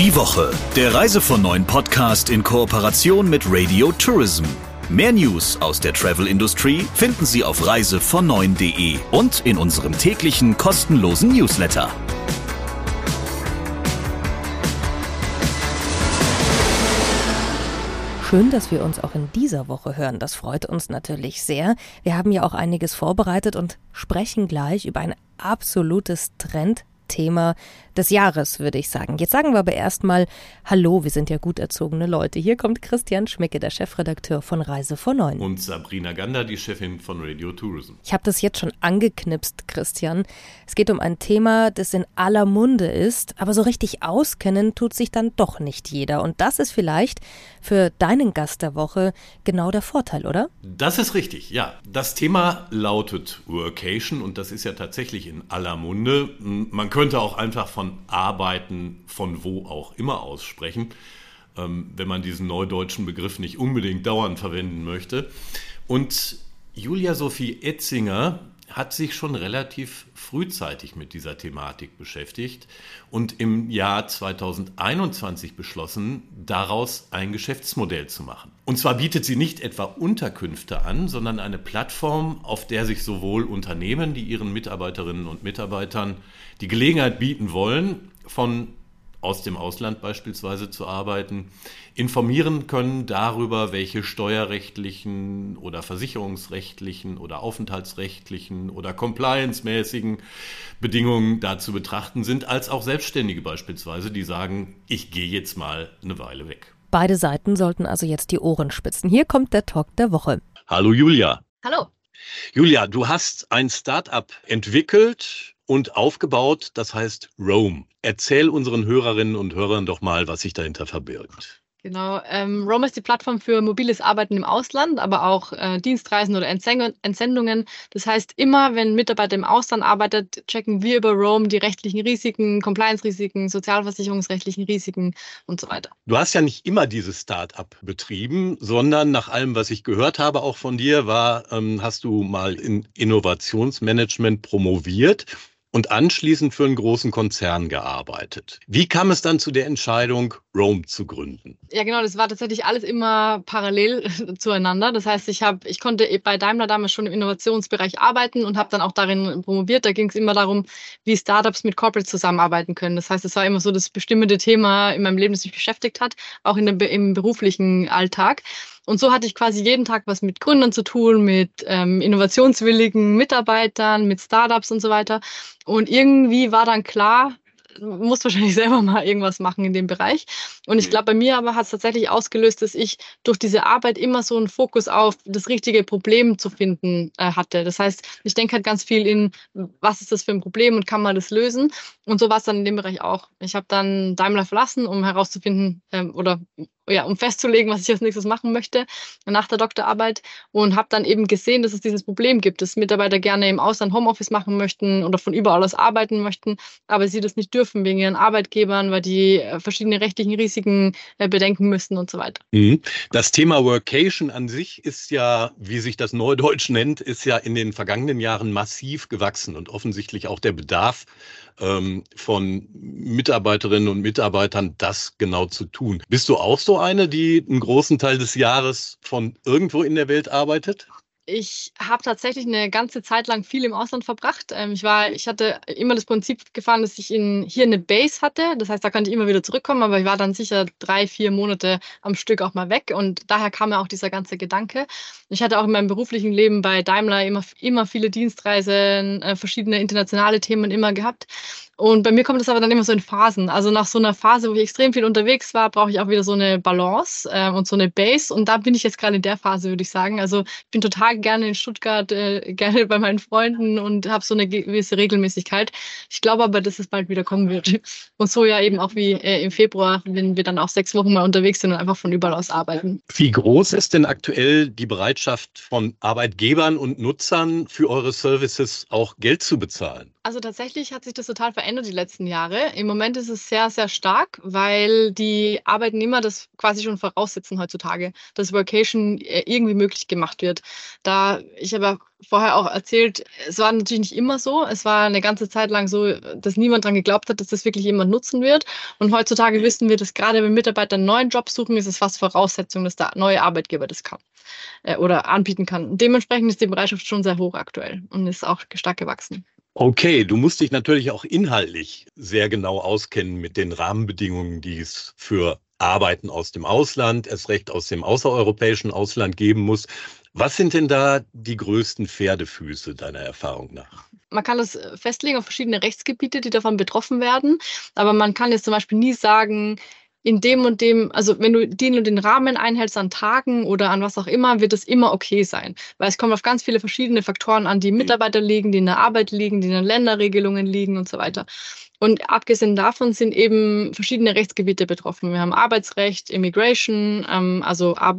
Die Woche, der Reise von neuen Podcast in Kooperation mit Radio Tourism. Mehr News aus der Travel-Industrie finden Sie auf reisevon9.de und in unserem täglichen kostenlosen Newsletter. Schön, dass wir uns auch in dieser Woche hören. Das freut uns natürlich sehr. Wir haben ja auch einiges vorbereitet und sprechen gleich über ein absolutes Trend Thema des Jahres, würde ich sagen. Jetzt sagen wir aber erstmal Hallo, wir sind ja gut erzogene Leute. Hier kommt Christian Schmicke, der Chefredakteur von Reise vor Neun. Und Sabrina Gander, die Chefin von Radio Tourism. Ich habe das jetzt schon angeknipst, Christian. Es geht um ein Thema, das in aller Munde ist, aber so richtig auskennen tut sich dann doch nicht jeder. Und das ist vielleicht für deinen Gast der Woche genau der Vorteil, oder? Das ist richtig, ja. Das Thema lautet Workation und das ist ja tatsächlich in aller Munde. Man könnte könnte auch einfach von Arbeiten von wo auch immer aussprechen, ähm, wenn man diesen neudeutschen Begriff nicht unbedingt dauernd verwenden möchte. Und Julia Sophie Etzinger hat sich schon relativ frühzeitig mit dieser Thematik beschäftigt und im Jahr 2021 beschlossen, daraus ein Geschäftsmodell zu machen. Und zwar bietet sie nicht etwa Unterkünfte an, sondern eine Plattform, auf der sich sowohl Unternehmen, die ihren Mitarbeiterinnen und Mitarbeitern die Gelegenheit bieten wollen, von aus dem Ausland beispielsweise zu arbeiten, informieren können darüber, welche steuerrechtlichen oder versicherungsrechtlichen oder aufenthaltsrechtlichen oder compliance-mäßigen Bedingungen da zu betrachten sind, als auch Selbstständige beispielsweise, die sagen, ich gehe jetzt mal eine Weile weg. Beide Seiten sollten also jetzt die Ohren spitzen. Hier kommt der Talk der Woche. Hallo Julia. Hallo. Julia, du hast ein Startup entwickelt und aufgebaut, das heißt Rome. Erzähl unseren Hörerinnen und Hörern doch mal, was sich dahinter verbirgt. Genau. Ähm, Rome ist die Plattform für mobiles Arbeiten im Ausland, aber auch äh, Dienstreisen oder Entsendungen. Das heißt, immer wenn ein Mitarbeiter im Ausland arbeitet, checken wir über Rome die rechtlichen Risiken, Compliance-Risiken, sozialversicherungsrechtlichen Risiken und so weiter. Du hast ja nicht immer dieses Start-up betrieben, sondern nach allem, was ich gehört habe, auch von dir, war, ähm, hast du mal in Innovationsmanagement promoviert und anschließend für einen großen Konzern gearbeitet. Wie kam es dann zu der Entscheidung, Rome zu gründen? Ja, genau, das war tatsächlich alles immer parallel zueinander. Das heißt, ich habe, ich konnte bei Daimler damals schon im Innovationsbereich arbeiten und habe dann auch darin promoviert. Da ging es immer darum, wie Startups mit Corporates zusammenarbeiten können. Das heißt, es war immer so das bestimmende Thema in meinem Leben, das mich beschäftigt hat, auch in der, im beruflichen Alltag. Und so hatte ich quasi jeden Tag was mit Gründern zu tun, mit ähm, innovationswilligen Mitarbeitern, mit Startups und so weiter. Und irgendwie war dann klar, muss wahrscheinlich selber mal irgendwas machen in dem Bereich. Und ich glaube, bei mir aber hat es tatsächlich ausgelöst, dass ich durch diese Arbeit immer so einen Fokus auf das richtige Problem zu finden äh, hatte. Das heißt, ich denke halt ganz viel in, was ist das für ein Problem und kann man das lösen? Und so war es dann in dem Bereich auch. Ich habe dann Daimler verlassen, um herauszufinden ähm, oder ja, um festzulegen, was ich als nächstes machen möchte nach der Doktorarbeit und habe dann eben gesehen, dass es dieses Problem gibt, dass Mitarbeiter gerne im Ausland Homeoffice machen möchten oder von überall aus arbeiten möchten, aber sie das nicht dürfen wegen ihren Arbeitgebern, weil die äh, verschiedene rechtlichen Risiken äh, bedenken müssten und so weiter. Mhm. Das Thema Workation an sich ist ja, wie sich das Neudeutsch nennt, ist ja in den vergangenen Jahren massiv gewachsen und offensichtlich auch der Bedarf ähm, von Mitarbeiterinnen und Mitarbeitern, das genau zu tun. Bist du auch so eine, die einen großen Teil des Jahres von irgendwo in der Welt arbeitet? Ich habe tatsächlich eine ganze Zeit lang viel im Ausland verbracht. Ähm, ich war, ich hatte immer das Prinzip gefahren, dass ich in, hier eine Base hatte. Das heißt, da konnte ich immer wieder zurückkommen, aber ich war dann sicher drei, vier Monate am Stück auch mal weg. Und daher kam ja auch dieser ganze Gedanke. Ich hatte auch in meinem beruflichen Leben bei Daimler immer, immer viele Dienstreisen, äh, verschiedene internationale Themen immer gehabt. Und bei mir kommt das aber dann immer so in Phasen. Also nach so einer Phase, wo ich extrem viel unterwegs war, brauche ich auch wieder so eine Balance äh, und so eine Base. Und da bin ich jetzt gerade in der Phase, würde ich sagen. Also ich bin total gerne in Stuttgart, äh, gerne bei meinen Freunden und habe so eine gewisse Regelmäßigkeit. Ich glaube aber, dass es bald wieder kommen wird. Und so ja eben auch wie äh, im Februar, wenn wir dann auch sechs Wochen mal unterwegs sind und einfach von überall aus arbeiten. Wie groß ist denn aktuell die Bereitschaft von Arbeitgebern und Nutzern für eure Services auch Geld zu bezahlen? Also tatsächlich hat sich das total verändert die letzten Jahre. Im Moment ist es sehr, sehr stark, weil die Arbeitnehmer das quasi schon voraussetzen heutzutage, dass Workation äh, irgendwie möglich gemacht wird. Da ich habe vorher auch erzählt, es war natürlich nicht immer so. Es war eine ganze Zeit lang so, dass niemand daran geglaubt hat, dass das wirklich jemand nutzen wird. Und heutzutage wissen wir, dass gerade wenn Mitarbeiter einen neuen Job suchen, ist es fast Voraussetzung, dass der neue Arbeitgeber das kann äh, oder anbieten kann. Dementsprechend ist die Bereitschaft schon sehr hoch aktuell und ist auch stark gewachsen. Okay, du musst dich natürlich auch inhaltlich sehr genau auskennen mit den Rahmenbedingungen, die es für Arbeiten aus dem Ausland, erst recht aus dem außereuropäischen Ausland geben muss. Was sind denn da die größten Pferdefüße deiner Erfahrung nach? Man kann das festlegen auf verschiedene Rechtsgebiete, die davon betroffen werden. Aber man kann jetzt zum Beispiel nie sagen, in dem und dem, also wenn du den und den Rahmen einhältst an Tagen oder an was auch immer, wird es immer okay sein. Weil es kommt auf ganz viele verschiedene Faktoren an, die mhm. Mitarbeiter liegen, die in der Arbeit liegen, die in den Länderregelungen liegen und so weiter. Und abgesehen davon sind eben verschiedene Rechtsgebiete betroffen. Wir haben Arbeitsrecht, Immigration, ähm, also Ar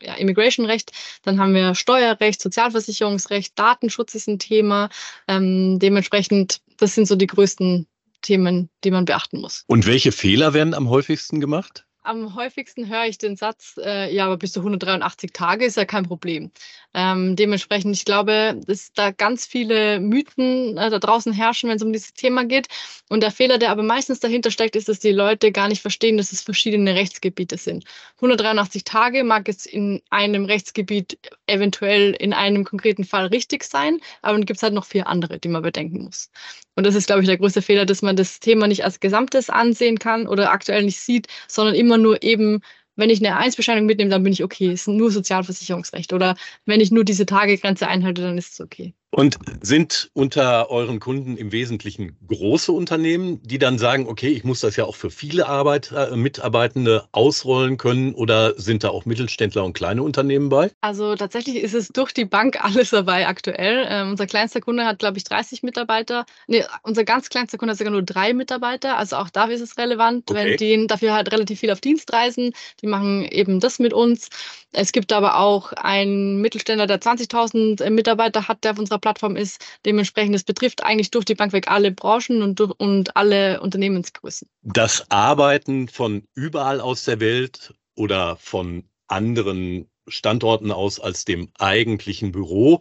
ja, Immigration-Recht, dann haben wir Steuerrecht, Sozialversicherungsrecht, Datenschutz ist ein Thema. Ähm, dementsprechend, das sind so die größten Themen, die man beachten muss. Und welche Fehler werden am häufigsten gemacht? Am häufigsten höre ich den Satz, äh, ja, aber bis zu 183 Tage ist ja kein Problem. Ähm, dementsprechend, ich glaube, dass da ganz viele Mythen äh, da draußen herrschen, wenn es um dieses Thema geht. Und der Fehler, der aber meistens dahinter steckt, ist, dass die Leute gar nicht verstehen, dass es verschiedene Rechtsgebiete sind. 183 Tage mag es in einem Rechtsgebiet eventuell in einem konkreten Fall richtig sein, aber dann gibt es halt noch vier andere, die man bedenken muss. Und das ist, glaube ich, der größte Fehler, dass man das Thema nicht als Gesamtes ansehen kann oder aktuell nicht sieht, sondern immer nur eben wenn ich eine Einsbescheinigung mitnehme, dann bin ich okay. Es ist nur Sozialversicherungsrecht. Oder wenn ich nur diese Tagegrenze einhalte, dann ist es okay. Und sind unter euren Kunden im Wesentlichen große Unternehmen, die dann sagen, okay, ich muss das ja auch für viele Arbeiter, äh, Mitarbeitende ausrollen können oder sind da auch Mittelständler und kleine Unternehmen bei? Also tatsächlich ist es durch die Bank alles dabei aktuell. Ähm, unser kleinster Kunde hat, glaube ich, 30 Mitarbeiter. Nee, unser ganz kleinster Kunde hat sogar nur drei Mitarbeiter. Also auch dafür ist es relevant, okay. wenn die dafür halt relativ viel auf Dienstreisen, die machen eben das mit uns. Es gibt aber auch einen Mittelständler, der 20.000 Mitarbeiter hat, der auf unserer Plattform ist. Dementsprechend, es betrifft eigentlich durch die Bank weg alle Branchen und, und alle Unternehmensgrößen. Das Arbeiten von überall aus der Welt oder von anderen Standorten aus als dem eigentlichen Büro,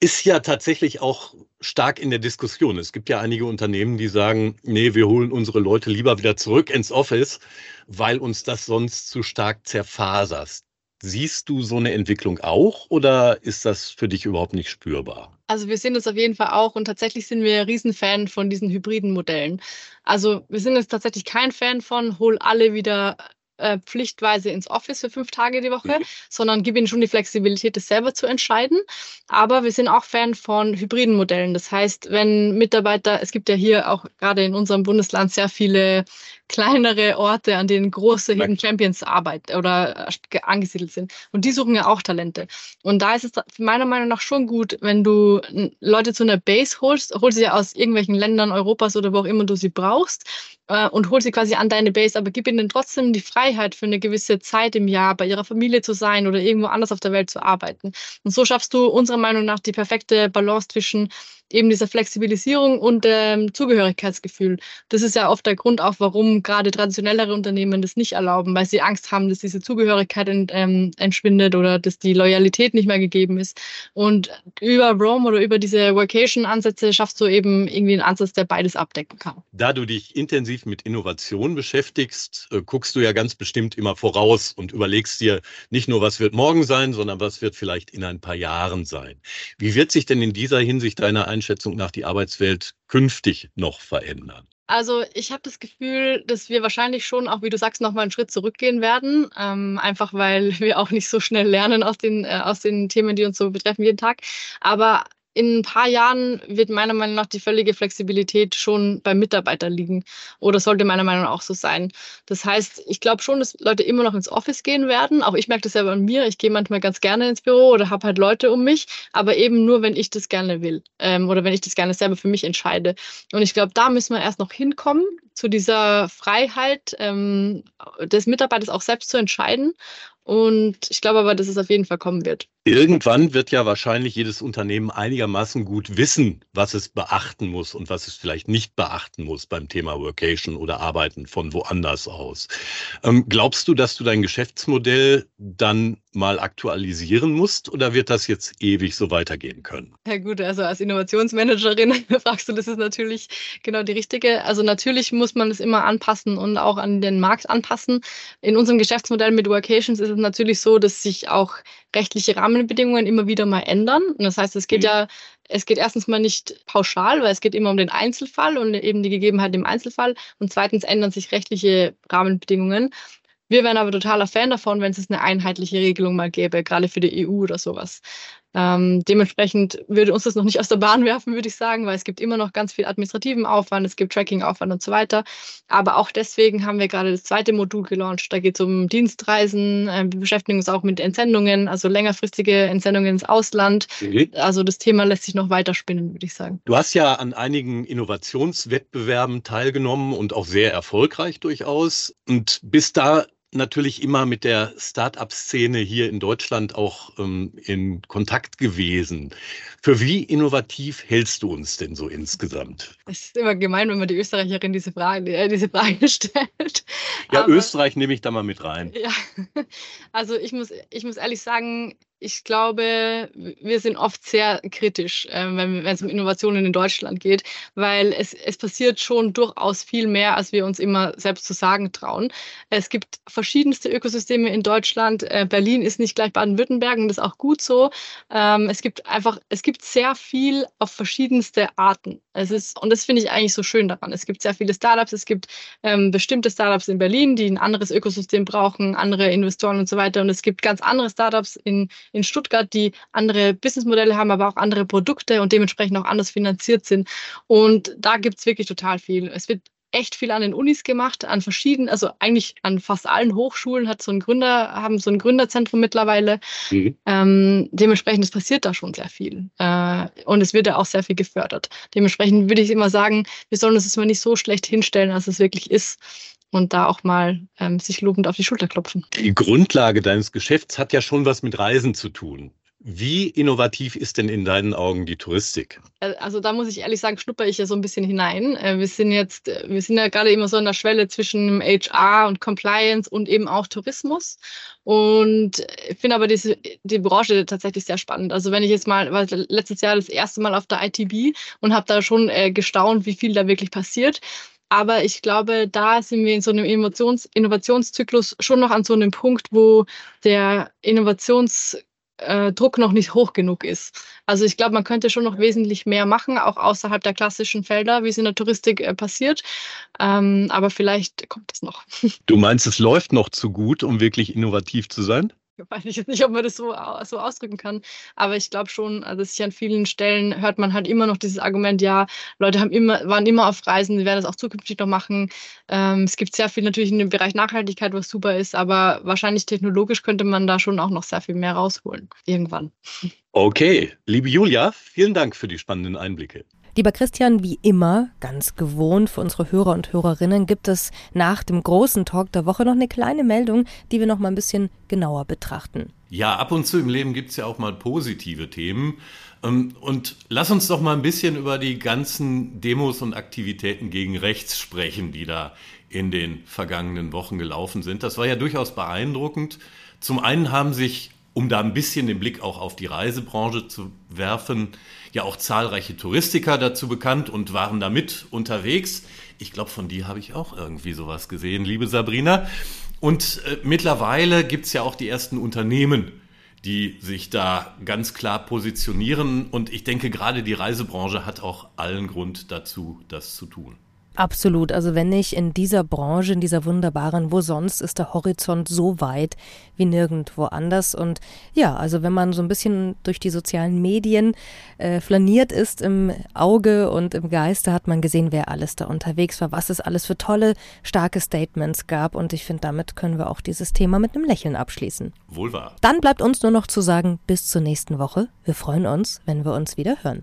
ist ja tatsächlich auch stark in der Diskussion. Es gibt ja einige Unternehmen, die sagen, nee, wir holen unsere Leute lieber wieder zurück ins Office, weil uns das sonst zu stark zerfasert. Siehst du so eine Entwicklung auch oder ist das für dich überhaupt nicht spürbar? Also wir sehen das auf jeden Fall auch und tatsächlich sind wir Riesenfan von diesen hybriden Modellen. Also wir sind jetzt tatsächlich kein Fan von, hol alle wieder äh, pflichtweise ins Office für fünf Tage die Woche, mhm. sondern gib ihnen schon die Flexibilität, das selber zu entscheiden. Aber wir sind auch Fan von hybriden Modellen. Das heißt, wenn Mitarbeiter, es gibt ja hier auch gerade in unserem Bundesland sehr viele kleinere Orte, an denen große Hidden Champions arbeiten oder äh, angesiedelt sind. Und die suchen ja auch Talente. Und da ist es meiner Meinung nach schon gut, wenn du Leute zu einer Base holst, holst sie ja aus irgendwelchen Ländern Europas oder wo auch immer du sie brauchst äh, und hol sie quasi an deine Base, aber gib ihnen trotzdem die Freiheit für eine gewisse Zeit im Jahr bei ihrer Familie zu sein oder irgendwo anders auf der Welt zu arbeiten. Und so schaffst du unserer Meinung nach die perfekte Balance zwischen eben dieser Flexibilisierung und ähm, Zugehörigkeitsgefühl. Das ist ja oft der Grund auch, warum gerade traditionellere Unternehmen das nicht erlauben, weil sie Angst haben, dass diese Zugehörigkeit ent, ähm, entschwindet oder dass die Loyalität nicht mehr gegeben ist. Und über Rome oder über diese Workation-Ansätze schaffst du eben irgendwie einen Ansatz, der beides abdecken kann. Da du dich intensiv mit Innovation beschäftigst, äh, guckst du ja ganz bestimmt immer voraus und überlegst dir nicht nur, was wird morgen sein, sondern was wird vielleicht in ein paar Jahren sein. Wie wird sich denn in dieser Hinsicht deine Einschätzung nach die Arbeitswelt künftig noch verändern? Also ich habe das Gefühl, dass wir wahrscheinlich schon auch, wie du sagst, nochmal einen Schritt zurückgehen werden. Ähm, einfach weil wir auch nicht so schnell lernen aus den, äh, aus den Themen, die uns so betreffen jeden Tag. Aber in ein paar Jahren wird meiner Meinung nach die völlige Flexibilität schon beim Mitarbeiter liegen oder sollte meiner Meinung nach auch so sein. Das heißt, ich glaube schon, dass Leute immer noch ins Office gehen werden. Auch ich merke das ja bei mir. Ich gehe manchmal ganz gerne ins Büro oder habe halt Leute um mich, aber eben nur, wenn ich das gerne will ähm, oder wenn ich das gerne selber für mich entscheide. Und ich glaube, da müssen wir erst noch hinkommen zu dieser Freiheit ähm, des Mitarbeiters auch selbst zu entscheiden. Und ich glaube aber, dass es auf jeden Fall kommen wird. Irgendwann wird ja wahrscheinlich jedes Unternehmen einigermaßen gut wissen, was es beachten muss und was es vielleicht nicht beachten muss beim Thema Workation oder Arbeiten von woanders aus. Ähm, glaubst du, dass du dein Geschäftsmodell dann mal aktualisieren musst oder wird das jetzt ewig so weitergehen können? Ja gut, also als Innovationsmanagerin fragst du, das ist natürlich genau die richtige. Also natürlich muss man es immer anpassen und auch an den Markt anpassen. In unserem Geschäftsmodell mit Workations ist es natürlich so, dass sich auch rechtliche Rahmenbedingungen immer wieder mal ändern. Und das heißt, es geht mhm. ja, es geht erstens mal nicht pauschal, weil es geht immer um den Einzelfall und eben die Gegebenheit im Einzelfall. Und zweitens ändern sich rechtliche Rahmenbedingungen. Wir wären aber totaler Fan davon, wenn es eine einheitliche Regelung mal gäbe, gerade für die EU oder sowas. Ähm, dementsprechend würde uns das noch nicht aus der Bahn werfen, würde ich sagen, weil es gibt immer noch ganz viel administrativen Aufwand, es gibt Tracking-Aufwand und so weiter. Aber auch deswegen haben wir gerade das zweite Modul gelauncht. Da geht es um Dienstreisen. Äh, wir beschäftigen uns auch mit Entsendungen, also längerfristige Entsendungen ins Ausland. Mhm. Also das Thema lässt sich noch weiter spinnen, würde ich sagen. Du hast ja an einigen Innovationswettbewerben teilgenommen und auch sehr erfolgreich durchaus und bist da natürlich immer mit der Start-up-Szene hier in Deutschland auch ähm, in Kontakt gewesen. Für wie innovativ hältst du uns denn so insgesamt? Es ist immer gemein, wenn man die Österreicherin diese Frage, äh, diese Frage stellt. Ja, Aber, Österreich nehme ich da mal mit rein. Ja, also ich muss, ich muss ehrlich sagen, ich glaube, wir sind oft sehr kritisch, äh, wenn, wenn es um Innovationen in Deutschland geht, weil es, es passiert schon durchaus viel mehr, als wir uns immer selbst zu sagen trauen. Es gibt verschiedenste Ökosysteme in Deutschland. Äh, Berlin ist nicht gleich Baden-Württemberg und das ist auch gut so. Ähm, es gibt einfach, es gibt sehr viel auf verschiedenste Arten. Es ist, und das finde ich eigentlich so schön daran. Es gibt sehr viele Startups, es gibt ähm, bestimmte Startups in Berlin, die ein anderes Ökosystem brauchen, andere Investoren und so weiter. Und es gibt ganz andere Startups in, in Stuttgart, die andere Businessmodelle haben, aber auch andere Produkte und dementsprechend auch anders finanziert sind. Und da gibt es wirklich total viel. Es wird echt viel an den Unis gemacht, an verschiedenen, also eigentlich an fast allen Hochschulen hat so ein Gründer, haben so ein Gründerzentrum mittlerweile. Mhm. Ähm, dementsprechend, es passiert da schon sehr viel. Äh, und es wird ja auch sehr viel gefördert. Dementsprechend würde ich immer sagen, wir sollen uns das mal nicht so schlecht hinstellen, als es wirklich ist und da auch mal ähm, sich lobend auf die Schulter klopfen. Die Grundlage deines Geschäfts hat ja schon was mit Reisen zu tun. Wie innovativ ist denn in deinen Augen die Touristik? Äh, also da muss ich ehrlich sagen, schnupper ich ja so ein bisschen hinein. Äh, wir sind jetzt, äh, wir sind ja gerade immer so an der Schwelle zwischen HR und Compliance und eben auch Tourismus. Und ich finde aber diese, die Branche tatsächlich sehr spannend. Also wenn ich jetzt mal, war letztes Jahr das erste Mal auf der ITB und habe da schon gestaunt, wie viel da wirklich passiert. Aber ich glaube, da sind wir in so einem Innovations Innovationszyklus schon noch an so einem Punkt, wo der Innovationsdruck noch nicht hoch genug ist. Also ich glaube, man könnte schon noch wesentlich mehr machen, auch außerhalb der klassischen Felder, wie es in der Touristik äh, passiert. Ähm, aber vielleicht kommt es noch. Du meinst, es läuft noch zu gut, um wirklich innovativ zu sein? weiß ich jetzt nicht, ob man das so, so ausdrücken kann. Aber ich glaube schon, also sich an vielen Stellen hört man halt immer noch dieses Argument, ja, Leute haben immer, waren immer auf Reisen, sie werden das auch zukünftig noch machen. Ähm, es gibt sehr viel natürlich in dem Bereich Nachhaltigkeit, was super ist, aber wahrscheinlich technologisch könnte man da schon auch noch sehr viel mehr rausholen. Irgendwann. Okay, liebe Julia, vielen Dank für die spannenden Einblicke. Lieber Christian, wie immer, ganz gewohnt für unsere Hörer und Hörerinnen, gibt es nach dem großen Talk der Woche noch eine kleine Meldung, die wir noch mal ein bisschen genauer betrachten. Ja, ab und zu im Leben gibt es ja auch mal positive Themen. Ähm, und lass uns doch mal ein bisschen über die ganzen Demos und Aktivitäten gegen rechts sprechen, die da in den vergangenen Wochen gelaufen sind. Das war ja durchaus beeindruckend. Zum einen haben sich um da ein bisschen den Blick auch auf die Reisebranche zu werfen, ja auch zahlreiche Touristiker dazu bekannt und waren da mit unterwegs. Ich glaube, von dir habe ich auch irgendwie sowas gesehen, liebe Sabrina. Und äh, mittlerweile gibt es ja auch die ersten Unternehmen, die sich da ganz klar positionieren. Und ich denke, gerade die Reisebranche hat auch allen Grund dazu, das zu tun. Absolut. Also wenn nicht in dieser Branche, in dieser wunderbaren, wo sonst ist der Horizont so weit wie nirgendwo anders. Und ja, also wenn man so ein bisschen durch die sozialen Medien äh, flaniert ist im Auge und im Geiste, hat man gesehen, wer alles da unterwegs war, was es alles für tolle, starke Statements gab. Und ich finde, damit können wir auch dieses Thema mit einem Lächeln abschließen. Wohl wahr. Dann bleibt uns nur noch zu sagen, bis zur nächsten Woche. Wir freuen uns, wenn wir uns wieder hören.